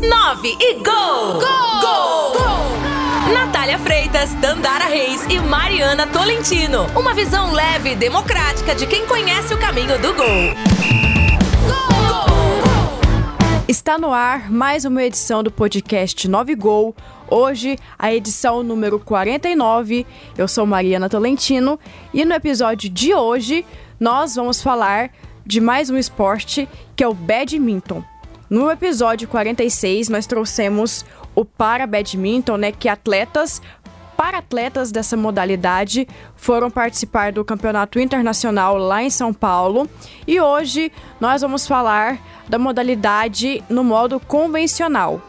9 e gol! Gol! Gol! gol! Natália Freitas, Dandara Reis e Mariana Tolentino. Uma visão leve e democrática de quem conhece o caminho do gol. Está no ar mais uma edição do podcast 9 Gol. Hoje, a edição número 49. Eu sou Mariana Tolentino e no episódio de hoje nós vamos falar de mais um esporte que é o badminton. No episódio 46, nós trouxemos o para badminton, né, que atletas para atletas dessa modalidade foram participar do campeonato internacional lá em São Paulo. E hoje nós vamos falar da modalidade no modo convencional.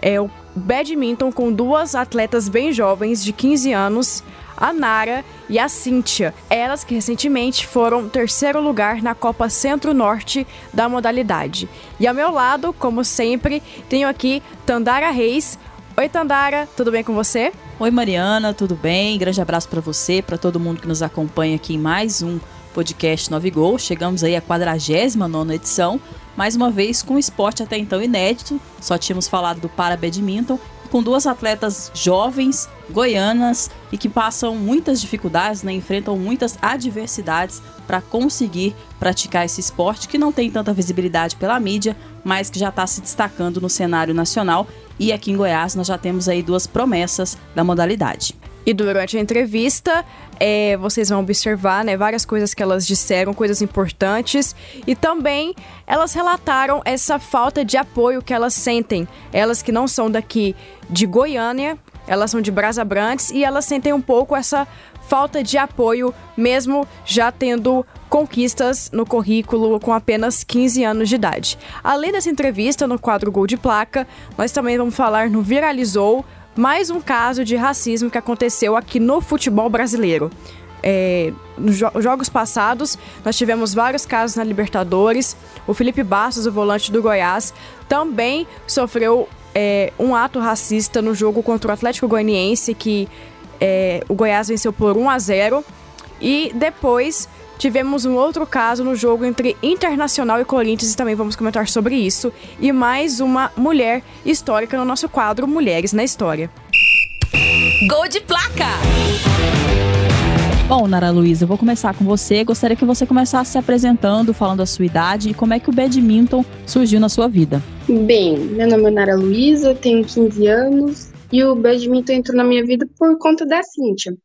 É o badminton com duas atletas bem jovens de 15 anos a Nara e a Cíntia. Elas que recentemente foram terceiro lugar na Copa Centro-Norte da modalidade. E ao meu lado, como sempre, tenho aqui Tandara Reis. Oi, Tandara, tudo bem com você? Oi, Mariana, tudo bem? Grande abraço para você, para todo mundo que nos acompanha aqui em mais um podcast 9 Gol. Chegamos aí à 49 edição, mais uma vez com um esporte até então inédito. Só tínhamos falado do para badminton com duas atletas jovens, goianas e que passam muitas dificuldades, né, enfrentam muitas adversidades para conseguir praticar esse esporte que não tem tanta visibilidade pela mídia, mas que já está se destacando no cenário nacional. E aqui em Goiás nós já temos aí duas promessas da modalidade. E durante a entrevista, é, vocês vão observar né, várias coisas que elas disseram, coisas importantes. E também elas relataram essa falta de apoio que elas sentem. Elas que não são daqui de Goiânia, elas são de Brasabrantes e elas sentem um pouco essa falta de apoio, mesmo já tendo conquistas no currículo com apenas 15 anos de idade. Além dessa entrevista no quadro Gol de Placa, nós também vamos falar no Viralizou mais um caso de racismo que aconteceu aqui no futebol brasileiro. É, nos jo jogos passados, nós tivemos vários casos na Libertadores. O Felipe Bastos, o volante do Goiás, também sofreu é, um ato racista no jogo contra o Atlético Goianiense, que é, o Goiás venceu por 1 a 0. E depois Tivemos um outro caso no jogo entre Internacional e Corinthians e também vamos comentar sobre isso. E mais uma mulher histórica no nosso quadro Mulheres na História. Gol de placa! Bom, Nara Luísa, eu vou começar com você. Gostaria que você começasse se apresentando, falando a sua idade e como é que o badminton surgiu na sua vida. Bem, meu nome é Nara Luísa, tenho 15 anos e o badminton entrou na minha vida por conta da Cíntia.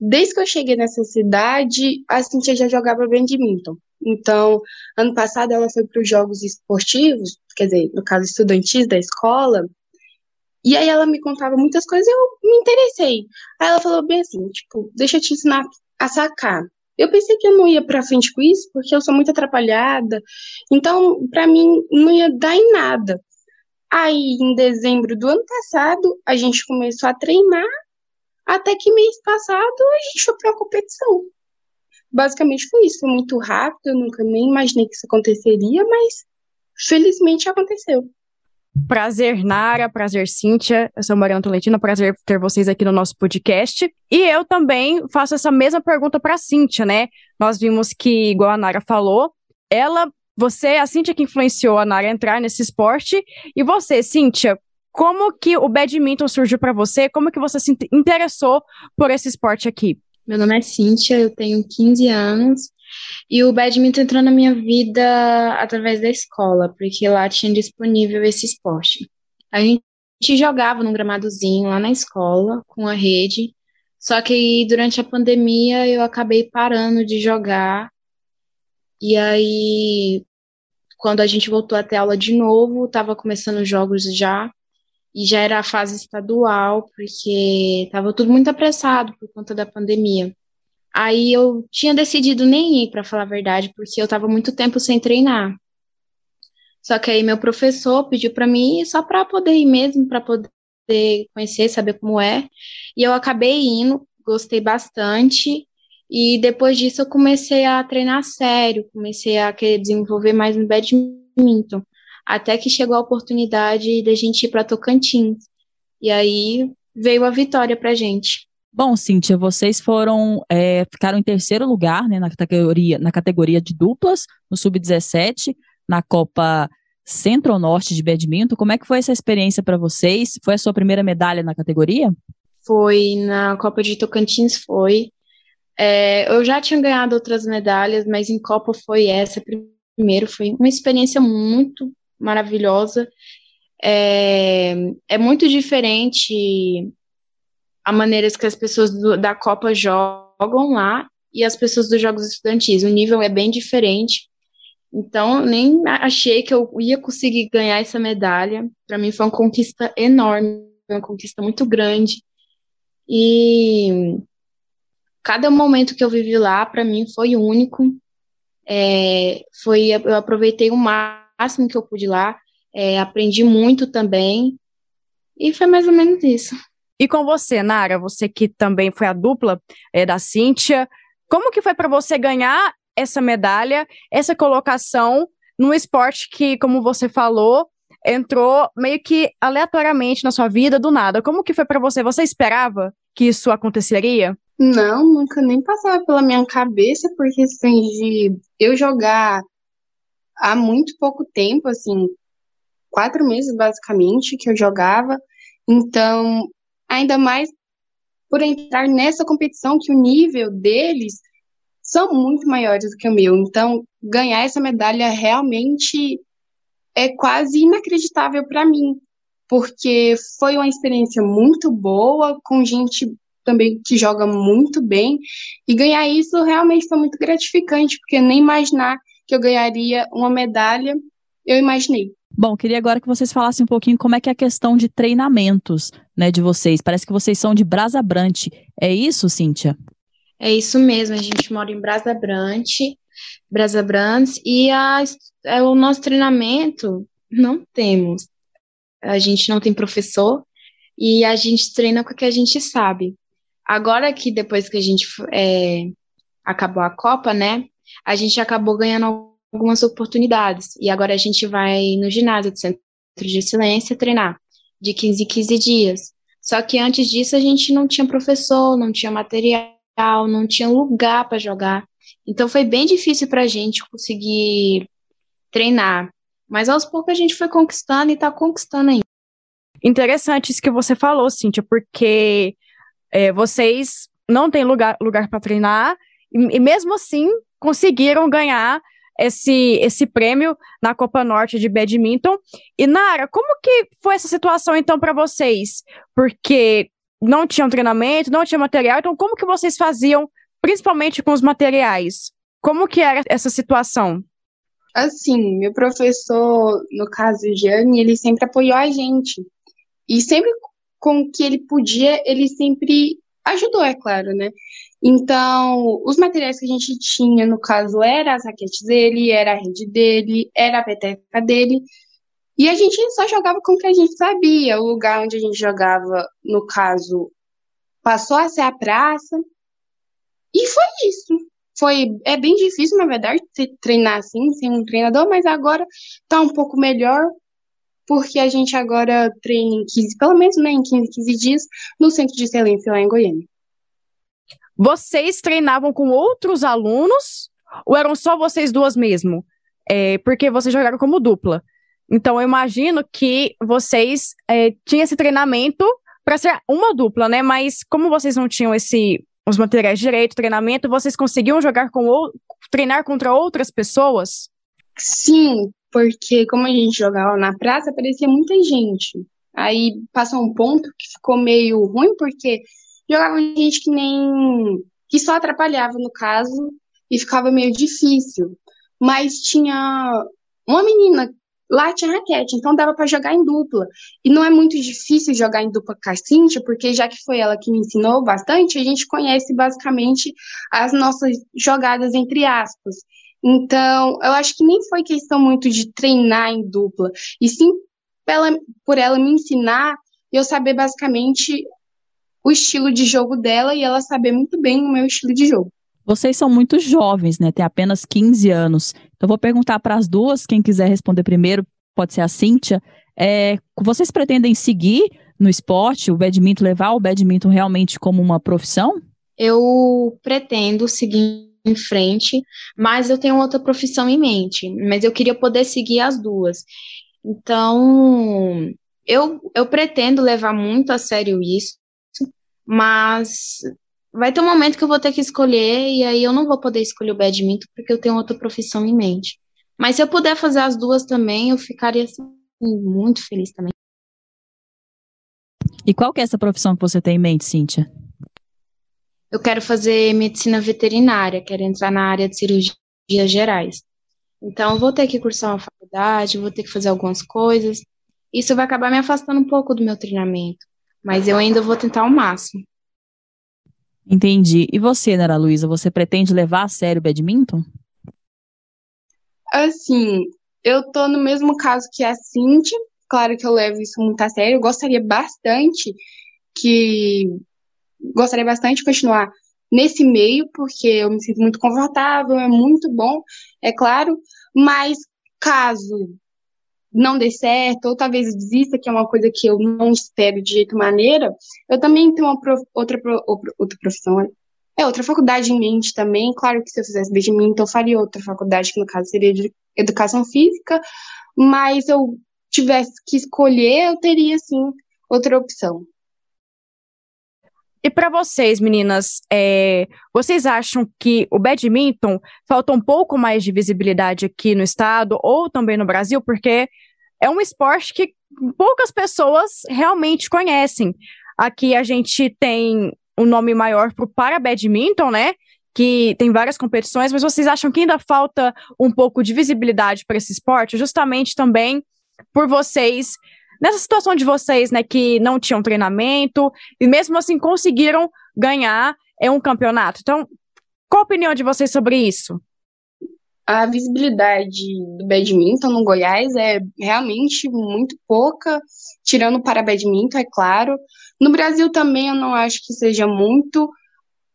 Desde que eu cheguei nessa cidade, a Cintia já jogava badminton. Então, ano passado ela foi para os jogos esportivos, quer dizer, no caso estudantis da escola, e aí ela me contava muitas coisas e eu me interessei. Aí ela falou bem assim, tipo, deixa eu te ensinar a sacar. Eu pensei que eu não ia para frente com isso, porque eu sou muito atrapalhada. Então, para mim, não ia dar em nada. Aí, em dezembro do ano passado, a gente começou a treinar até que mês passado a gente foi para uma competição. Basicamente foi isso, foi muito rápido, eu nunca nem imaginei que isso aconteceria, mas felizmente aconteceu. Prazer, Nara, prazer, Cíntia. Eu sou Mariana Tolentino, prazer ter vocês aqui no nosso podcast. E eu também faço essa mesma pergunta para a Cíntia, né? Nós vimos que, igual a Nara falou, ela, você, a Cíntia que influenciou a Nara a entrar nesse esporte. E você, Cíntia, como que o badminton surgiu para você? Como que você se interessou por esse esporte aqui? Meu nome é Cíntia, eu tenho 15 anos e o badminton entrou na minha vida através da escola, porque lá tinha disponível esse esporte. A gente jogava num gramadozinho lá na escola com a rede, só que durante a pandemia eu acabei parando de jogar. E aí, quando a gente voltou até aula de novo, estava começando os jogos já e já era a fase estadual, porque estava tudo muito apressado por conta da pandemia. Aí eu tinha decidido nem ir, para falar a verdade, porque eu estava muito tempo sem treinar. Só que aí meu professor pediu para mim ir só para poder ir mesmo, para poder conhecer, saber como é. E eu acabei indo, gostei bastante. E depois disso eu comecei a treinar sério, comecei a querer desenvolver mais no badminton até que chegou a oportunidade da gente ir para Tocantins. E aí veio a vitória para gente. Bom, Cíntia, vocês foram é, ficaram em terceiro lugar né, na, categoria, na categoria de duplas, no Sub-17, na Copa Centro-Norte de Badminton. Como é que foi essa experiência para vocês? Foi a sua primeira medalha na categoria? Foi, na Copa de Tocantins foi. É, eu já tinha ganhado outras medalhas, mas em Copa foi essa primeiro. Foi uma experiência muito maravilhosa. É, é muito diferente a maneira que as pessoas do, da Copa jogam lá e as pessoas dos Jogos Estudantis. O nível é bem diferente. Então, nem achei que eu ia conseguir ganhar essa medalha. Para mim foi uma conquista enorme, uma conquista muito grande. E cada momento que eu vivi lá, para mim, foi único. É, foi, eu aproveitei o máximo que eu pude lá, é, aprendi muito também, e foi mais ou menos isso. E com você, Nara, você que também foi a dupla é, da Cíntia, como que foi para você ganhar essa medalha, essa colocação num esporte que, como você falou, entrou meio que aleatoriamente na sua vida, do nada. Como que foi para você? Você esperava que isso aconteceria? Não, nunca nem passava pela minha cabeça, porque assim, de eu jogar há muito pouco tempo, assim, quatro meses basicamente que eu jogava, então, ainda mais por entrar nessa competição que o nível deles são muito maiores do que o meu, então ganhar essa medalha realmente é quase inacreditável para mim, porque foi uma experiência muito boa, com gente também que joga muito bem, e ganhar isso realmente foi muito gratificante, porque nem imaginar que eu ganharia uma medalha, eu imaginei. Bom, queria agora que vocês falassem um pouquinho como é que é a questão de treinamentos, né, de vocês. Parece que vocês são de Brasa Brante. É isso, Cíntia? É isso mesmo, a gente mora em Brasa Brante, Brasa Brantes, e a, é, o nosso treinamento não temos. A gente não tem professor e a gente treina com o que a gente sabe. Agora que depois que a gente é, acabou a Copa, né, a gente acabou ganhando algumas oportunidades. E agora a gente vai no ginásio do Centro de Excelência treinar de 15 em 15 dias. Só que antes disso a gente não tinha professor, não tinha material, não tinha lugar para jogar. Então foi bem difícil para a gente conseguir treinar. Mas aos poucos a gente foi conquistando e está conquistando ainda. Interessante isso que você falou, Cíntia, porque é, vocês não têm lugar, lugar para treinar e, e, mesmo assim conseguiram ganhar esse, esse prêmio na Copa Norte de Badminton. E Nara, como que foi essa situação então para vocês? Porque não tinham treinamento, não tinha material, então como que vocês faziam, principalmente com os materiais? Como que era essa situação? Assim, meu professor, no caso Jane, ele sempre apoiou a gente. E sempre com o que ele podia, ele sempre ajudou, é claro, né? Então, os materiais que a gente tinha, no caso, era as raquetes dele, era a rede dele, era a peteca dele. E a gente só jogava com o que a gente sabia. O lugar onde a gente jogava, no caso, passou a ser a praça. E foi isso. Foi, é bem difícil, na verdade, treinar assim, sem um treinador, mas agora tá um pouco melhor, porque a gente agora treina em 15, pelo menos né, em 15, 15 dias, no Centro de Excelência lá em Goiânia. Vocês treinavam com outros alunos ou eram só vocês duas mesmo? É, porque vocês jogaram como dupla. Então, eu imagino que vocês é, tinham esse treinamento para ser uma dupla, né? Mas como vocês não tinham esse os materiais direito, treinamento, vocês conseguiam jogar com ou treinar contra outras pessoas? Sim, porque como a gente jogava na praça, aparecia muita gente. Aí passou um ponto que ficou meio ruim, porque jogava gente que nem. que só atrapalhava, no caso, e ficava meio difícil. Mas tinha uma menina lá tinha raquete, então dava para jogar em dupla. E não é muito difícil jogar em dupla com a Cíntia, porque já que foi ela que me ensinou bastante, a gente conhece basicamente as nossas jogadas entre aspas. Então, eu acho que nem foi questão muito de treinar em dupla, e sim ela, por ela me ensinar eu saber basicamente o estilo de jogo dela e ela saber muito bem o meu estilo de jogo. Vocês são muito jovens, né? Tem apenas 15 anos. Então, vou perguntar para as duas, quem quiser responder primeiro, pode ser a Cíntia. É, vocês pretendem seguir no esporte, o badminton, levar o badminton realmente como uma profissão? Eu pretendo seguir em frente, mas eu tenho outra profissão em mente, mas eu queria poder seguir as duas. Então, eu, eu pretendo levar muito a sério isso, mas vai ter um momento que eu vou ter que escolher, e aí eu não vou poder escolher o badminton porque eu tenho outra profissão em mente. Mas se eu puder fazer as duas também, eu ficaria assim, muito feliz também. E qual que é essa profissão que você tem em mente, Cíntia? Eu quero fazer medicina veterinária, quero entrar na área de cirurgias gerais. Então, vou ter que cursar uma faculdade, vou ter que fazer algumas coisas. Isso vai acabar me afastando um pouco do meu treinamento, mas eu ainda vou tentar o máximo. Entendi. E você, Nara Luísa, você pretende levar a sério o badminton? Assim, eu tô no mesmo caso que a Cindy. Claro que eu levo isso muito a sério. Eu gostaria bastante que gostaria bastante de continuar nesse meio, porque eu me sinto muito confortável, é muito bom, é claro, mas caso não dê certo, ou talvez desista, que é uma coisa que eu não espero de jeito maneira, eu também tenho uma prof, outra, outra profissão, é outra faculdade em mente também. Claro que se eu fizesse badminton, eu faria outra faculdade, que no caso seria de educação física, mas eu tivesse que escolher, eu teria sim outra opção. E para vocês, meninas, é, vocês acham que o badminton falta um pouco mais de visibilidade aqui no estado ou também no Brasil? Porque é um esporte que poucas pessoas realmente conhecem. Aqui a gente tem um nome maior para o para badminton, né? Que tem várias competições, mas vocês acham que ainda falta um pouco de visibilidade para esse esporte, justamente também por vocês nessa situação de vocês, né, que não tinham treinamento e mesmo assim conseguiram ganhar é um campeonato. Então, qual a opinião de vocês sobre isso? A visibilidade do badminton no Goiás é realmente muito pouca, tirando para badminton, é claro. No Brasil também eu não acho que seja muito,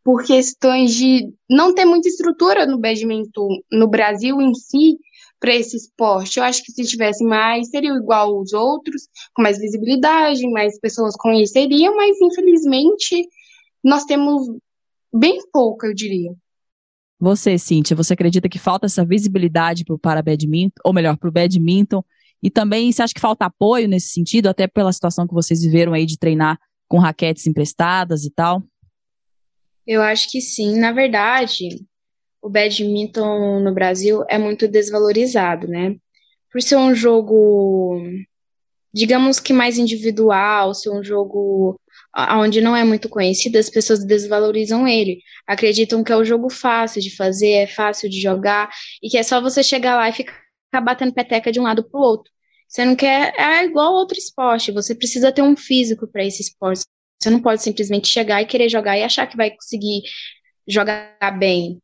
por questões de não ter muita estrutura no badminton no Brasil em si, para esse esporte. Eu acho que se tivesse mais, seria igual os outros, com mais visibilidade, mais pessoas conheceriam, mas infelizmente nós temos bem pouco, eu diria. Você, Cíntia, você acredita que falta essa visibilidade pro, para badminton, ou melhor, para o badminton? E também você acha que falta apoio nesse sentido, até pela situação que vocês viveram aí de treinar com raquetes emprestadas e tal? Eu acho que sim. Na verdade, o badminton no Brasil é muito desvalorizado, né? Por ser um jogo, digamos que mais individual, ser um jogo onde não é muito conhecido, as pessoas desvalorizam ele. Acreditam que é um jogo fácil de fazer, é fácil de jogar, e que é só você chegar lá e ficar batendo peteca de um lado para o outro. Você não quer. É igual outro esporte, você precisa ter um físico para esse esporte. Você não pode simplesmente chegar e querer jogar e achar que vai conseguir jogar bem.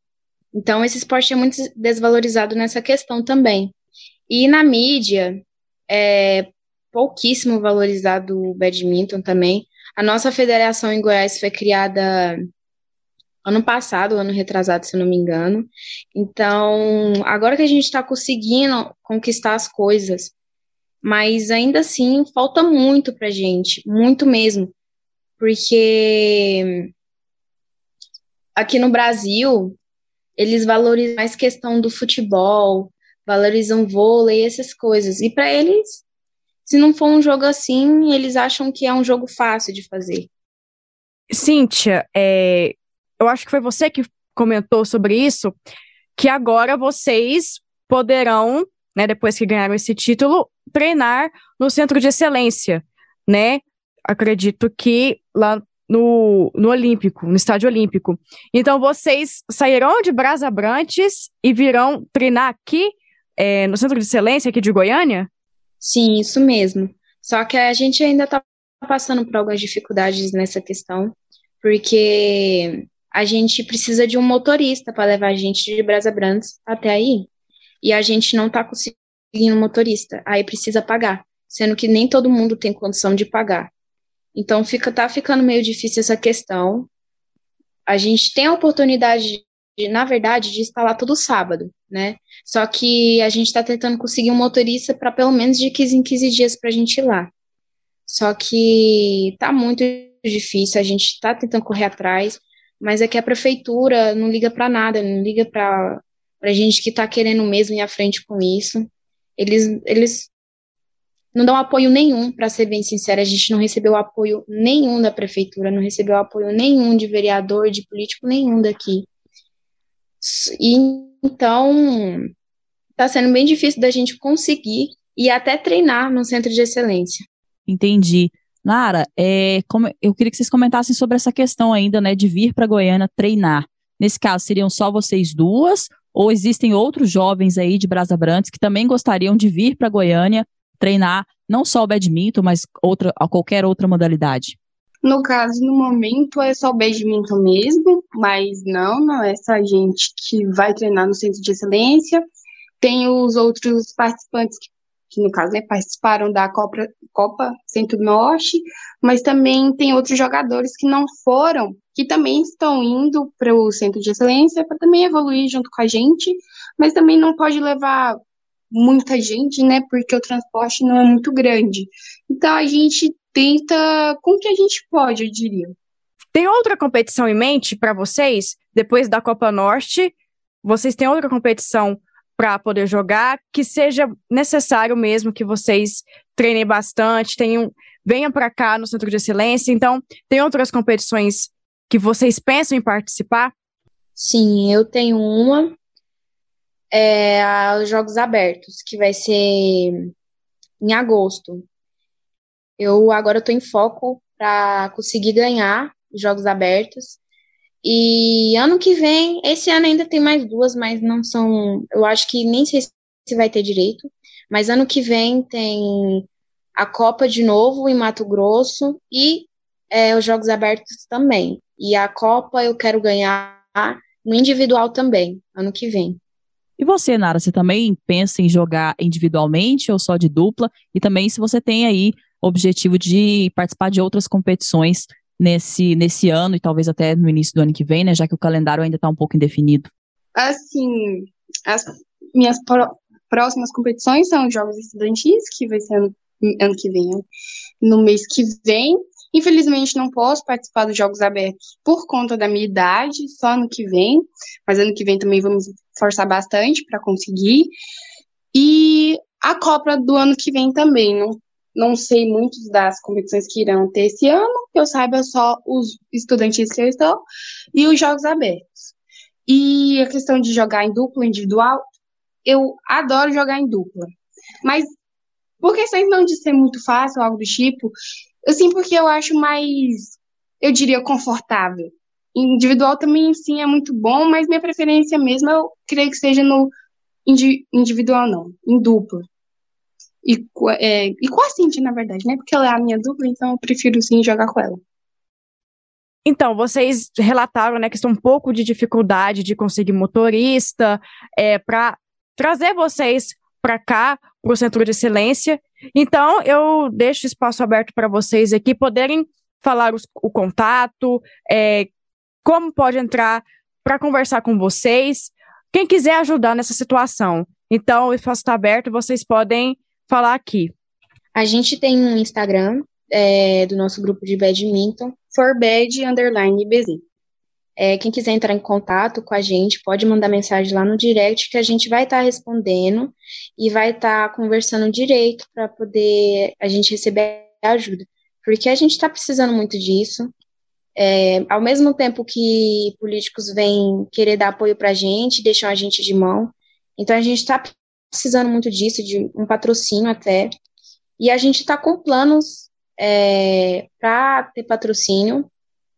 Então, esse esporte é muito desvalorizado nessa questão também. E na mídia, é pouquíssimo valorizado o badminton também. A nossa federação em Goiás foi criada ano passado, ano retrasado, se não me engano. Então, agora que a gente está conseguindo conquistar as coisas, mas ainda assim falta muito para gente, muito mesmo, porque aqui no Brasil eles valorizam mais questão do futebol, valorizam vôlei, essas coisas. E para eles, se não for um jogo assim, eles acham que é um jogo fácil de fazer. Cíntia, é, eu acho que foi você que comentou sobre isso, que agora vocês poderão, né, depois que ganharam esse título, treinar no centro de excelência, né? Acredito que lá no, no Olímpico, no Estádio Olímpico. Então vocês sairão de Brasabrantes e virão treinar aqui é, no Centro de Excelência aqui de Goiânia? Sim, isso mesmo. Só que a gente ainda está passando por algumas dificuldades nessa questão, porque a gente precisa de um motorista para levar a gente de Brasabrantes até aí. E a gente não está conseguindo motorista, aí precisa pagar, sendo que nem todo mundo tem condição de pagar. Então fica tá ficando meio difícil essa questão. A gente tem a oportunidade, de, na verdade, de lá todo sábado, né? Só que a gente está tentando conseguir um motorista para pelo menos de 15 em 15 dias para a gente ir lá. Só que tá muito difícil, a gente está tentando correr atrás, mas é que a prefeitura não liga para nada, não liga para a gente que está querendo mesmo ir à frente com isso. Eles, eles não dão apoio nenhum, para ser bem sincera, a gente não recebeu apoio nenhum da prefeitura, não recebeu apoio nenhum de vereador, de político nenhum daqui. E então está sendo bem difícil da gente conseguir e até treinar no centro de excelência. Entendi. Nara, é, como, eu queria que vocês comentassem sobre essa questão ainda, né, de vir para Goiânia treinar. Nesse caso, seriam só vocês duas ou existem outros jovens aí de Brasa Brantes que também gostariam de vir para Goiânia treinar não só o badminton, mas outra, qualquer outra modalidade? No caso, no momento é só o badminton mesmo, mas não, não é só a gente que vai treinar no centro de excelência. Tem os outros participantes que que no caso né, participaram da Copa, Copa Centro-Norte, mas também tem outros jogadores que não foram, que também estão indo para o Centro de Excelência para também evoluir junto com a gente, mas também não pode levar muita gente, né, porque o transporte não é muito grande. Então a gente tenta com o que a gente pode, eu diria. Tem outra competição em mente para vocês? Depois da Copa Norte, vocês têm outra competição para poder jogar, que seja necessário mesmo que vocês treinem bastante, tenham, venham para cá no Centro de Excelência. Então, tem outras competições que vocês pensam em participar? Sim, eu tenho uma, é, os Jogos Abertos, que vai ser em agosto. Eu agora estou em foco para conseguir ganhar os Jogos Abertos. E ano que vem, esse ano ainda tem mais duas, mas não são. Eu acho que nem sei se vai ter direito. Mas ano que vem tem a Copa de novo em Mato Grosso e é, os Jogos Abertos também. E a Copa eu quero ganhar no individual também, ano que vem. E você, Nara, você também pensa em jogar individualmente ou só de dupla? E também se você tem aí objetivo de participar de outras competições nesse, nesse ano e talvez até no início do ano que vem, né? Já que o calendário ainda está um pouco indefinido. Assim, as minhas próximas competições são os Jogos Estudantis, que vai ser ano, ano que vem, no mês que vem. Infelizmente não posso participar dos Jogos Abertos por conta da minha idade, só ano que vem, mas ano que vem também vamos forçar bastante para conseguir. E a Copa do ano que vem também, não não sei muitas das competições que irão ter esse ano, eu saiba só os estudantes que estou e os jogos abertos. E a questão de jogar em dupla, individual, eu adoro jogar em dupla. Mas por questões não de ser muito fácil, algo do tipo, assim, porque eu acho mais, eu diria, confortável. Individual também, sim, é muito bom, mas minha preferência mesmo, eu creio que seja no individual, não, em dupla e, é, e com a na verdade, né? Porque ela é a minha dupla, então eu prefiro sim jogar com ela. Então, vocês relataram né, que estão um pouco de dificuldade de conseguir motorista é, para trazer vocês para cá, para o Centro de Excelência. Então, eu deixo espaço aberto para vocês aqui poderem falar os, o contato, é, como pode entrar para conversar com vocês, quem quiser ajudar nessa situação. Então, o espaço está aberto, vocês podem falar aqui. A gente tem um Instagram é, do nosso grupo de badminton, forbad underline BZ. É, quem quiser entrar em contato com a gente, pode mandar mensagem lá no direct que a gente vai estar tá respondendo e vai estar tá conversando direito para poder a gente receber ajuda. Porque a gente está precisando muito disso. É, ao mesmo tempo que políticos vêm querer dar apoio para a gente, deixam a gente de mão. Então a gente está precisando muito disso, de um patrocínio até. E a gente está com planos é, para ter patrocínio.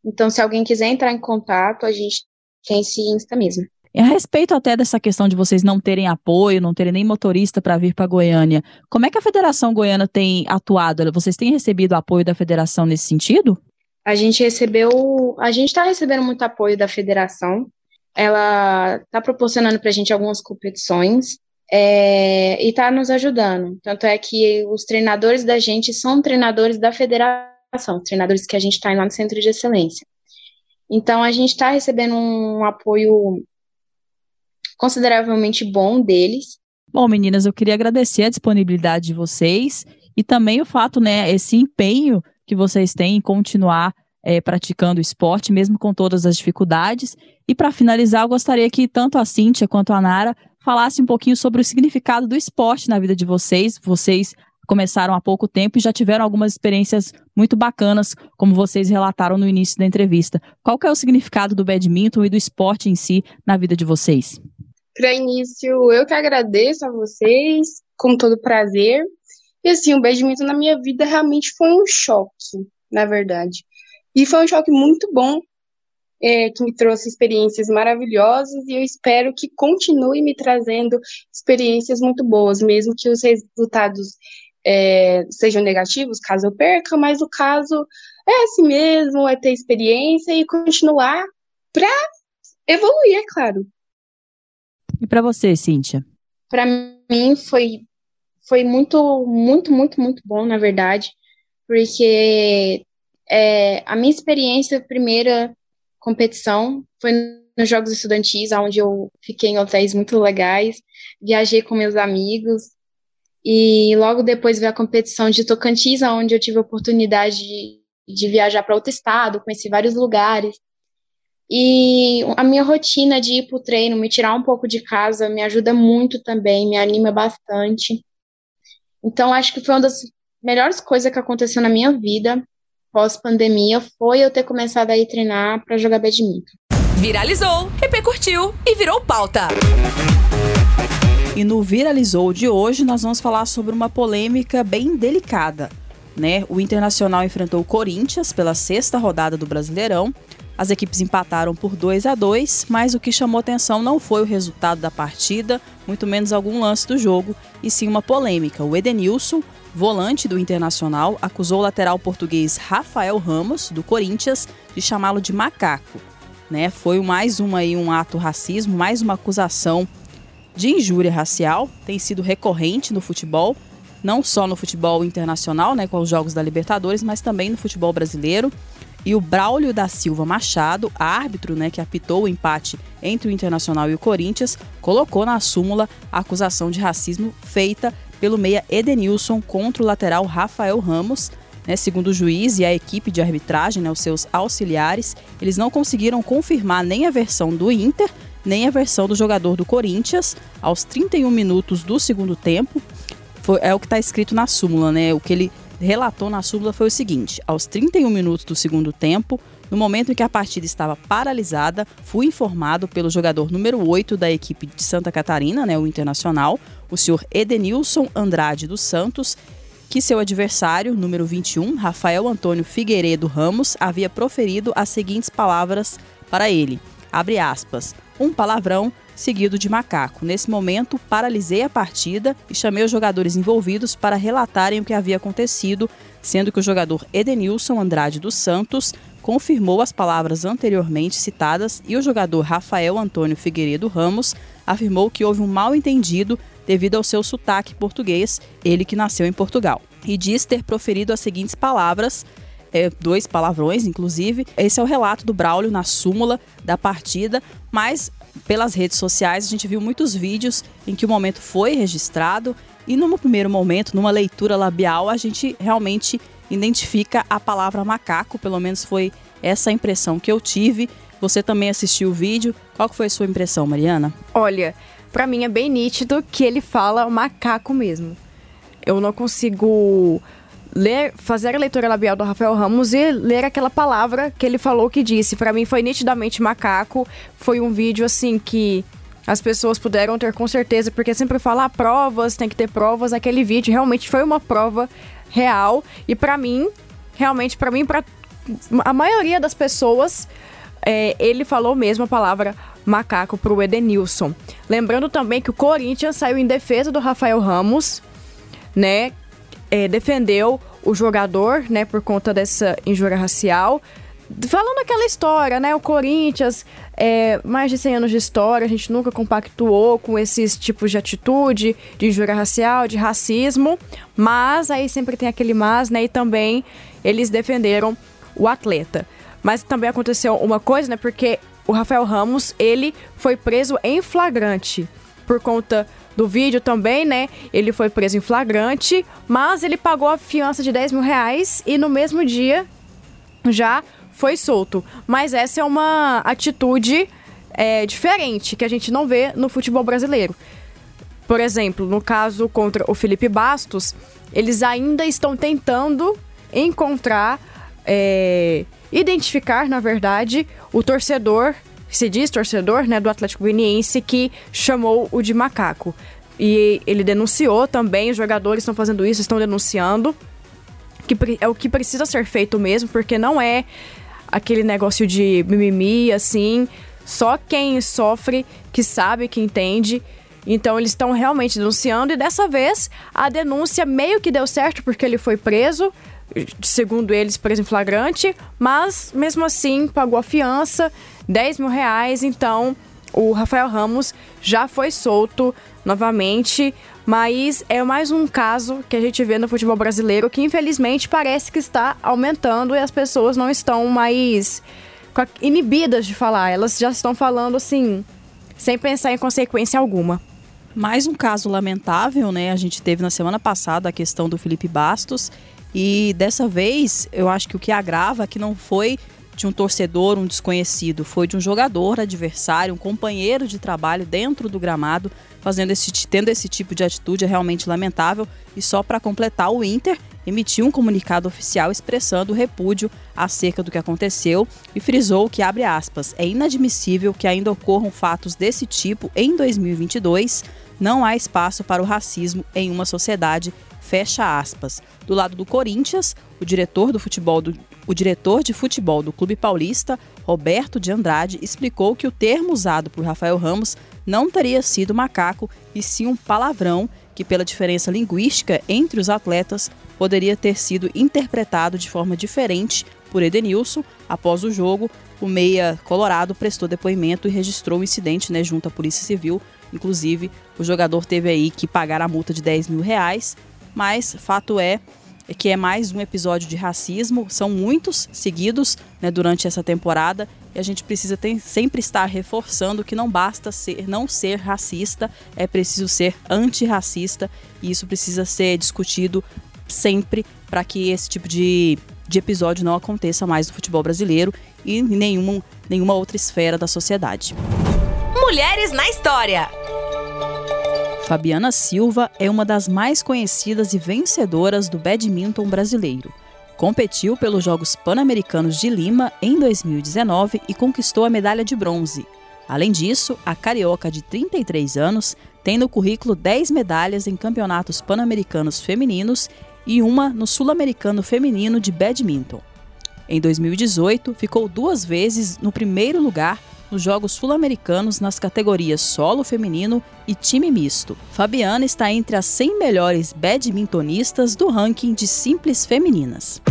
Então, se alguém quiser entrar em contato, a gente tem esse Insta mesmo. A respeito até dessa questão de vocês não terem apoio, não terem nem motorista para vir para Goiânia, como é que a Federação Goiana tem atuado? Vocês têm recebido apoio da federação nesse sentido? A gente recebeu, a gente está recebendo muito apoio da federação. Ela está proporcionando para a gente algumas competições é, e está nos ajudando. Tanto é que os treinadores da gente são treinadores da federação, treinadores que a gente está lá no Centro de Excelência. Então, a gente está recebendo um apoio consideravelmente bom deles. Bom, meninas, eu queria agradecer a disponibilidade de vocês e também o fato, né, esse empenho que vocês têm em continuar é, praticando esporte, mesmo com todas as dificuldades. E para finalizar, eu gostaria que tanto a Cíntia quanto a Nara falassem um pouquinho sobre o significado do esporte na vida de vocês. Vocês começaram há pouco tempo e já tiveram algumas experiências muito bacanas, como vocês relataram no início da entrevista. Qual é o significado do badminton e do esporte em si na vida de vocês? Para início, eu que agradeço a vocês, com todo prazer. E assim, o badminton na minha vida realmente foi um choque, na verdade. E foi um choque muito bom, é, que me trouxe experiências maravilhosas e eu espero que continue me trazendo experiências muito boas, mesmo que os resultados é, sejam negativos, caso eu perca, mas o caso é assim mesmo, é ter experiência e continuar para evoluir, é claro. E para você, Cíntia? Para mim foi foi muito, muito, muito, muito bom, na verdade, porque é, a minha experiência, primeira competição, foi nos Jogos Estudantis, onde eu fiquei em hotéis muito legais, viajei com meus amigos, e logo depois veio a competição de Tocantins, onde eu tive a oportunidade de, de viajar para outro estado, conheci vários lugares. E a minha rotina de ir para o treino, me tirar um pouco de casa, me ajuda muito também, me anima bastante. Então, acho que foi uma das melhores coisas que aconteceu na minha vida pós-pandemia foi eu ter começado a ir treinar para jogar badminton. Viralizou, repercutiu e virou pauta. E no Viralizou de hoje nós vamos falar sobre uma polêmica bem delicada. Né? O Internacional enfrentou o Corinthians pela sexta rodada do Brasileirão. As equipes empataram por 2 a 2, mas o que chamou atenção não foi o resultado da partida, muito menos algum lance do jogo, e sim uma polêmica. O Edenilson, volante do Internacional, acusou o lateral português Rafael Ramos, do Corinthians, de chamá-lo de macaco. Né? Foi mais uma, aí, um ato racismo, mais uma acusação de injúria racial, tem sido recorrente no futebol, não só no futebol internacional, né, com os jogos da Libertadores, mas também no futebol brasileiro. E o Braulio da Silva Machado, árbitro né, que apitou o empate entre o Internacional e o Corinthians, colocou na súmula a acusação de racismo feita pelo meia Edenilson contra o lateral Rafael Ramos. Né, segundo o juiz e a equipe de arbitragem, né, os seus auxiliares, eles não conseguiram confirmar nem a versão do Inter, nem a versão do jogador do Corinthians aos 31 minutos do segundo tempo. Foi, é o que está escrito na súmula, né? O que ele relatou na súmula foi o seguinte: aos 31 minutos do segundo tempo, no momento em que a partida estava paralisada, fui informado pelo jogador número 8 da equipe de Santa Catarina, né, o Internacional, o senhor Edenilson Andrade dos Santos, que seu adversário, número 21, Rafael Antônio Figueiredo Ramos, havia proferido as seguintes palavras para ele: abre aspas, um palavrão seguido de macaco. Nesse momento, paralisei a partida e chamei os jogadores envolvidos para relatarem o que havia acontecido, sendo que o jogador Edenilson Andrade dos Santos confirmou as palavras anteriormente citadas e o jogador Rafael Antônio Figueiredo Ramos afirmou que houve um mal-entendido devido ao seu sotaque português, ele que nasceu em Portugal. E diz ter proferido as seguintes palavras é, dois palavrões, inclusive. Esse é o relato do Braulio na súmula da partida, mas pelas redes sociais a gente viu muitos vídeos em que o momento foi registrado e no primeiro momento, numa leitura labial, a gente realmente identifica a palavra macaco, pelo menos foi essa impressão que eu tive. Você também assistiu o vídeo. Qual foi a sua impressão, Mariana? Olha, para mim é bem nítido que ele fala macaco mesmo. Eu não consigo ler, fazer a leitura labial do Rafael Ramos e ler aquela palavra que ele falou que disse. Para mim foi nitidamente macaco. Foi um vídeo assim que as pessoas puderam ter com certeza, porque sempre falar ah, provas, tem que ter provas. Aquele vídeo realmente foi uma prova real e para mim, realmente para mim, para a maioria das pessoas, é, ele falou mesmo a palavra macaco pro Edenilson. Lembrando também que o Corinthians saiu em defesa do Rafael Ramos, né? É, defendeu o jogador, né, por conta dessa injúria racial. Falando aquela história, né? O Corinthians, é, mais de 100 anos de história, a gente nunca compactuou com esses tipos de atitude, de injúria racial, de racismo, mas aí sempre tem aquele mas, né? E também eles defenderam o atleta. Mas também aconteceu uma coisa, né? Porque o Rafael Ramos, ele foi preso em flagrante por conta do vídeo também, né? Ele foi preso em flagrante, mas ele pagou a fiança de 10 mil reais e no mesmo dia já foi solto. Mas essa é uma atitude é, diferente que a gente não vê no futebol brasileiro. Por exemplo, no caso contra o Felipe Bastos, eles ainda estão tentando encontrar, é, identificar, na verdade, o torcedor, se diz torcedor, né, do Atlético Goianiense que chamou o de macaco. E ele denunciou também, os jogadores estão fazendo isso, estão denunciando, que é o que precisa ser feito mesmo, porque não é aquele negócio de mimimi, assim, só quem sofre que sabe, que entende. Então eles estão realmente denunciando e dessa vez a denúncia meio que deu certo porque ele foi preso, segundo eles, preso em flagrante, mas mesmo assim pagou a fiança, 10 mil reais, então o Rafael Ramos já foi solto novamente, mas é mais um caso que a gente vê no futebol brasileiro que infelizmente parece que está aumentando e as pessoas não estão mais inibidas de falar, elas já estão falando assim, sem pensar em consequência alguma. Mais um caso lamentável, né? A gente teve na semana passada a questão do Felipe Bastos. E dessa vez, eu acho que o que agrava é que não foi de um torcedor, um desconhecido, foi de um jogador adversário, um companheiro de trabalho dentro do gramado, fazendo esse, tendo esse tipo de atitude é realmente lamentável. E só para completar, o Inter emitiu um comunicado oficial expressando repúdio acerca do que aconteceu e frisou que, abre aspas, é inadmissível que ainda ocorram fatos desse tipo em 2022. Não há espaço para o racismo em uma sociedade fecha aspas. Do lado do Corinthians, o diretor do futebol do, o diretor de futebol do Clube Paulista, Roberto de Andrade, explicou que o termo usado por Rafael Ramos não teria sido macaco e sim um palavrão que, pela diferença linguística entre os atletas, poderia ter sido interpretado de forma diferente por Edenilson. Após o jogo, o meia colorado prestou depoimento e registrou o incidente né, junto à Polícia Civil. Inclusive, o jogador teve aí que pagar a multa de 10 mil reais, mas fato é que é mais um episódio de racismo. São muitos seguidos né, durante essa temporada e a gente precisa ter, sempre estar reforçando que não basta ser, não ser racista, é preciso ser antirracista e isso precisa ser discutido sempre para que esse tipo de, de episódio não aconteça mais no futebol brasileiro e em nenhuma, nenhuma outra esfera da sociedade. Mulheres na História. Fabiana Silva é uma das mais conhecidas e vencedoras do badminton brasileiro. Competiu pelos Jogos Pan-Americanos de Lima em 2019 e conquistou a medalha de bronze. Além disso, a carioca de 33 anos tem no currículo 10 medalhas em campeonatos pan-americanos femininos e uma no Sul-Americano Feminino de Badminton. Em 2018, ficou duas vezes no primeiro lugar nos Jogos Sul-Americanos nas categorias solo feminino e time misto. Fabiana está entre as 100 melhores badmintonistas do ranking de simples femininas.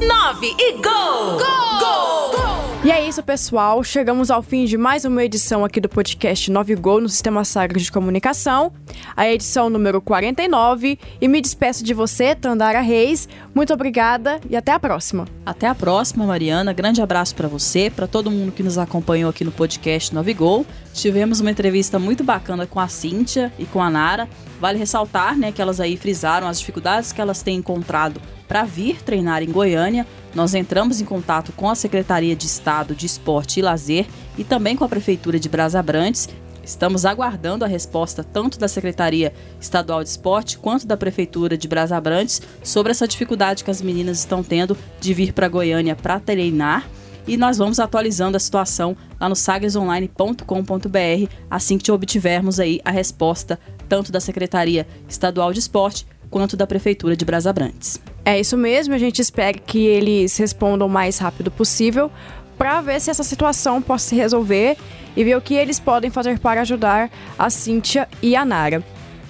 9 e gol! Gol! Gol! gol! E é isso, pessoal. Chegamos ao fim de mais uma edição aqui do podcast 9 Gol no Sistema Sagres de Comunicação, a edição número 49. E me despeço de você, Tandara Reis. Muito obrigada e até a próxima. Até a próxima, Mariana. Grande abraço para você, para todo mundo que nos acompanhou aqui no podcast 9 Gol. Tivemos uma entrevista muito bacana com a Cíntia e com a Nara. Vale ressaltar né, que elas aí frisaram as dificuldades que elas têm encontrado para vir treinar em Goiânia, nós entramos em contato com a Secretaria de Estado de Esporte e Lazer e também com a Prefeitura de Brasabrantes. Estamos aguardando a resposta tanto da Secretaria Estadual de Esporte quanto da Prefeitura de Brasabrantes sobre essa dificuldade que as meninas estão tendo de vir para Goiânia para treinar. E nós vamos atualizando a situação lá no sagresonline.com.br assim que obtivermos aí a resposta tanto da Secretaria Estadual de Esporte quanto da Prefeitura de Brasabrantes. É isso mesmo, a gente espera que eles respondam o mais rápido possível para ver se essa situação possa se resolver e ver o que eles podem fazer para ajudar a Cíntia e a Nara.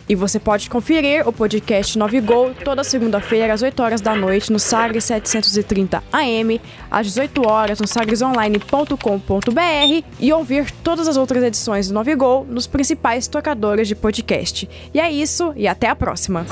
E você pode conferir o podcast 9 Gol toda segunda-feira às 8 horas da noite no Sagres 730 AM, às 18 horas no sagresonline.com.br e ouvir todas as outras edições do 9 Gol nos principais tocadores de podcast. E é isso, e até a próxima!